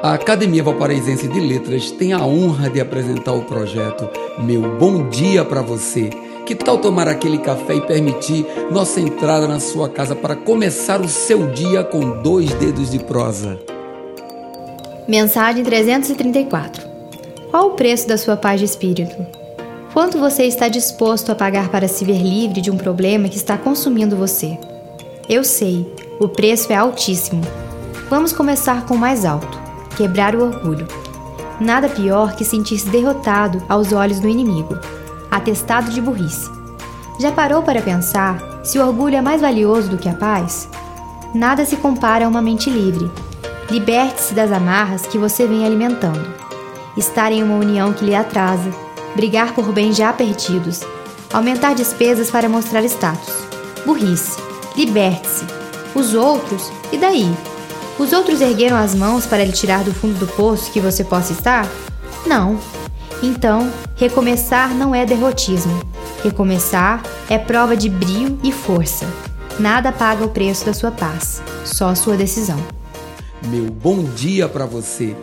A Academia Valparaísense de Letras tem a honra de apresentar o projeto Meu Bom Dia para Você. Que tal tomar aquele café e permitir nossa entrada na sua casa para começar o seu dia com dois dedos de prosa? Mensagem 334 Qual o preço da sua paz de espírito? Quanto você está disposto a pagar para se ver livre de um problema que está consumindo você? Eu sei, o preço é altíssimo. Vamos começar com o mais alto quebrar o orgulho. Nada pior que sentir-se derrotado aos olhos do inimigo, atestado de burrice. Já parou para pensar se o orgulho é mais valioso do que a paz? Nada se compara a uma mente livre. Liberte-se das amarras que você vem alimentando. Estar em uma união que lhe atrasa, brigar por bens já perdidos, aumentar despesas para mostrar status. Burrice. Liberte-se. Os outros, e daí? Os outros ergueram as mãos para lhe tirar do fundo do poço que você possa estar? Não. Então, recomeçar não é derrotismo. Recomeçar é prova de brio e força. Nada paga o preço da sua paz, só sua decisão. Meu bom dia para você.